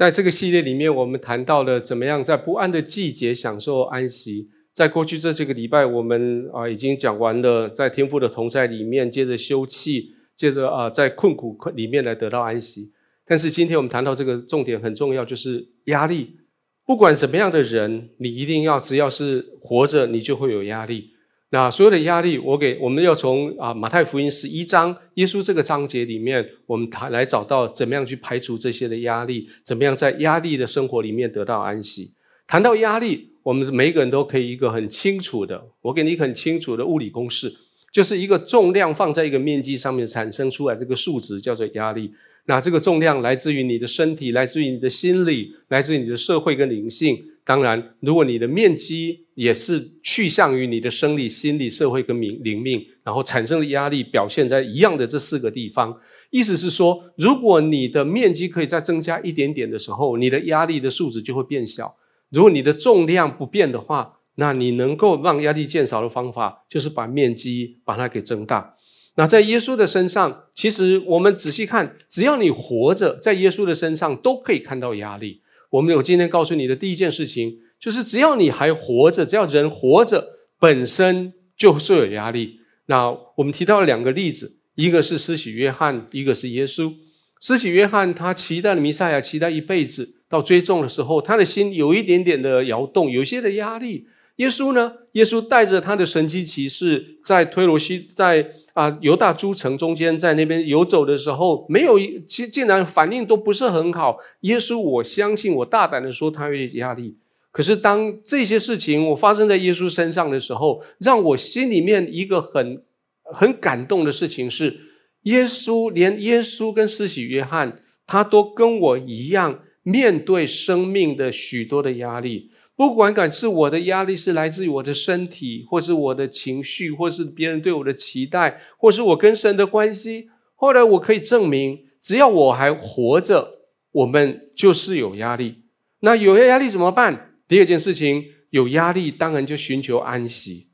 在这个系列里面，我们谈到了怎么样在不安的季节享受安息。在过去这几个礼拜，我们啊已经讲完了，在天父的同在里面，接着休憩，接着啊在困苦里面来得到安息。但是今天我们谈到这个重点很重要，就是压力。不管什么样的人，你一定要只要是活着，你就会有压力。那所有的压力，我给我们要从啊马太福音十一章耶稣这个章节里面，我们谈来找到怎么样去排除这些的压力，怎么样在压力的生活里面得到安息。谈到压力，我们每个人都可以一个很清楚的，我给你很清楚的物理公式，就是一个重量放在一个面积上面产生出来这个数值叫做压力。那这个重量来自于你的身体，来自于你的心理，来自于你的社会跟灵性。当然，如果你的面积也是趋向于你的生理、心理、社会跟灵灵命，然后产生的压力表现在一样的这四个地方。意思是说，如果你的面积可以再增加一点点的时候，你的压力的数值就会变小。如果你的重量不变的话，那你能够让压力减少的方法，就是把面积把它给增大。那在耶稣的身上，其实我们仔细看，只要你活着，在耶稣的身上都可以看到压力。我们有今天告诉你的第一件事情，就是只要你还活着，只要人活着，本身就是有压力。那我们提到了两个例子，一个是施洗约翰，一个是耶稣。施洗约翰他期待了弥赛亚，期待一辈子，到追踪的时候，他的心有一点点的摇动，有些的压力。耶稣呢？耶稣带着他的神奇骑士，在推罗西，在啊犹大诸城中间，在那边游走的时候，没有竟竟然反应都不是很好。耶稣，我相信，我大胆的说，他有压力。可是当这些事情我发生在耶稣身上的时候，让我心里面一个很很感动的事情是，耶稣连耶稣跟施洗约翰，他都跟我一样面对生命的许多的压力。不管感是我的压力是来自于我的身体，或是我的情绪，或是别人对我的期待，或是我跟神的关系。后来我可以证明，只要我还活着，我们就是有压力。那有压力怎么办？第二件事情，有压力当然就寻求安息。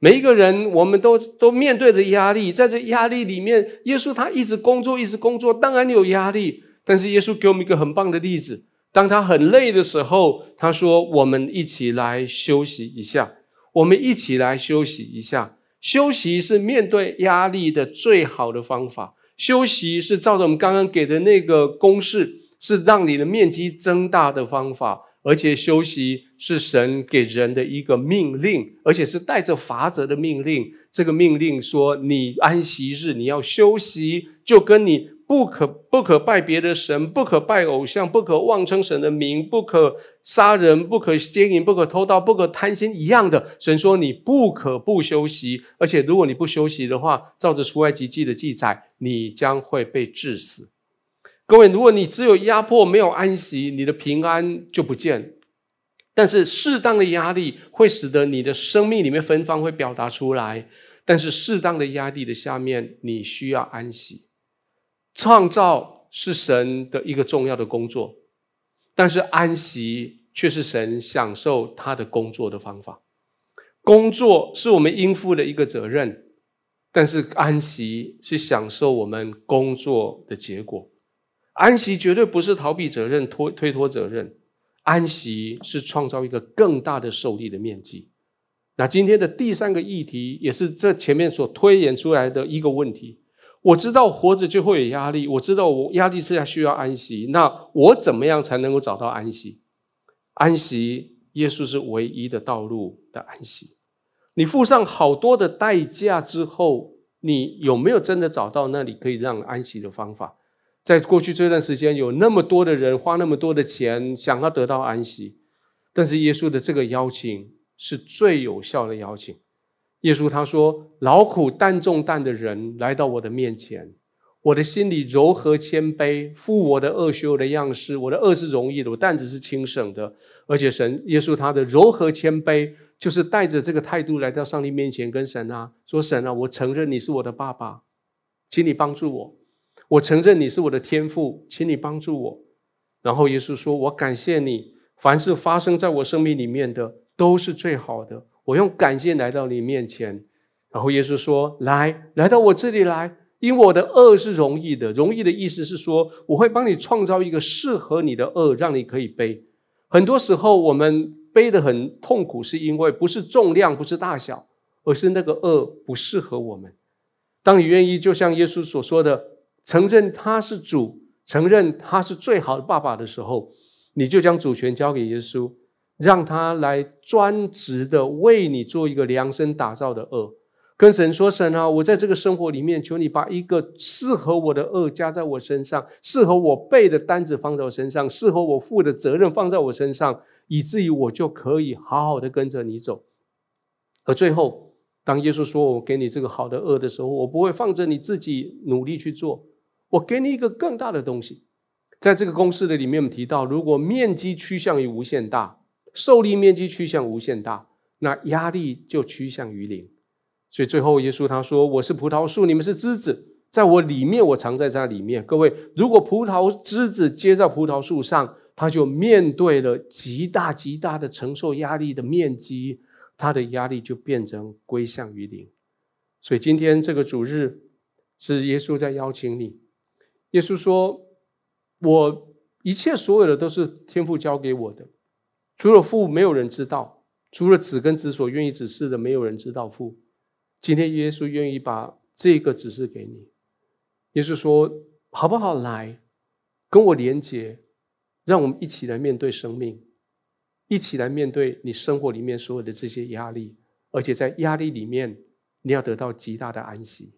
每一个人，我们都都面对着压力，在这压力里面，耶稣他一直工作，一直工作，当然有压力。但是耶稣给我们一个很棒的例子。当他很累的时候，他说：“我们一起来休息一下，我们一起来休息一下。休息是面对压力的最好的方法。休息是照着我们刚刚给的那个公式，是让你的面积增大的方法。而且休息是神给人的一个命令，而且是带着法则的命令。这个命令说：你安息日你要休息，就跟你。”不可不可拜别的神，不可拜偶像，不可妄称神的名，不可杀人，不可奸淫，不可偷盗，不可贪心，一样的。神说你不可不休息，而且如果你不休息的话，照着出埃及记的记载，你将会被致死。各位，如果你只有压迫没有安息，你的平安就不见。但是适当的压力会使得你的生命里面芬芳会表达出来，但是适当的压力的下面，你需要安息。创造是神的一个重要的工作，但是安息却是神享受他的工作的方法。工作是我们应负的一个责任，但是安息是享受我们工作的结果。安息绝对不是逃避责任、拖推脱责任，安息是创造一个更大的受力的面积。那今天的第三个议题，也是这前面所推演出来的一个问题。我知道活着就会有压力，我知道我压力是要需要安息。那我怎么样才能够找到安息？安息，耶稣是唯一的道路的安息。你付上好多的代价之后，你有没有真的找到那里可以让安息的方法？在过去这段时间，有那么多的人花那么多的钱想要得到安息，但是耶稣的这个邀请是最有效的邀请。耶稣他说：“劳苦担重担的人来到我的面前，我的心里柔和谦卑，负我的恶学我的样式，我的恶是容易的，我担子是轻省的。而且神耶稣他的柔和谦卑，就是带着这个态度来到上帝面前，跟神啊说：神啊，我承认你是我的爸爸，请你帮助我；我承认你是我的天父，请你帮助我。然后耶稣说：我感谢你，凡是发生在我生命里面的，都是最好的。”我用感谢来到你面前，然后耶稣说：“来，来到我这里来，因为我的恶是容易的。容易的意思是说，我会帮你创造一个适合你的恶，让你可以背。很多时候我们背得很痛苦，是因为不是重量，不是大小，而是那个恶不适合我们。当你愿意，就像耶稣所说的，承认他是主，承认他是最好的爸爸的时候，你就将主权交给耶稣，让他来专职的为你做一个量身打造的恶。跟神说：“神啊，我在这个生活里面，求你把一个适合我的恶加在我身上，适合我背的单子放在我身上，适合我负的责任放在我身上，以至于我就可以好好的跟着你走。而最后，当耶稣说我给你这个好的恶的时候，我不会放着你自己努力去做，我给你一个更大的东西。在这个公式的里面，我们提到，如果面积趋向于无限大，受力面积趋向无限大，那压力就趋向于零。”所以最后，耶稣他说：“我是葡萄树，你们是枝子，在我里面，我藏在这里面。各位，如果葡萄枝子接在葡萄树上，它就面对了极大极大的承受压力的面积，它的压力就变成归向于零。所以今天这个主日是耶稣在邀请你。耶稣说：我一切所有的都是天父交给我的，除了父，没有人知道；除了子跟子所愿意指示的，没有人知道父。”今天耶稣愿意把这个指示给你。耶稣说：“好不好来跟我连接，让我们一起来面对生命，一起来面对你生活里面所有的这些压力，而且在压力里面，你要得到极大的安息。”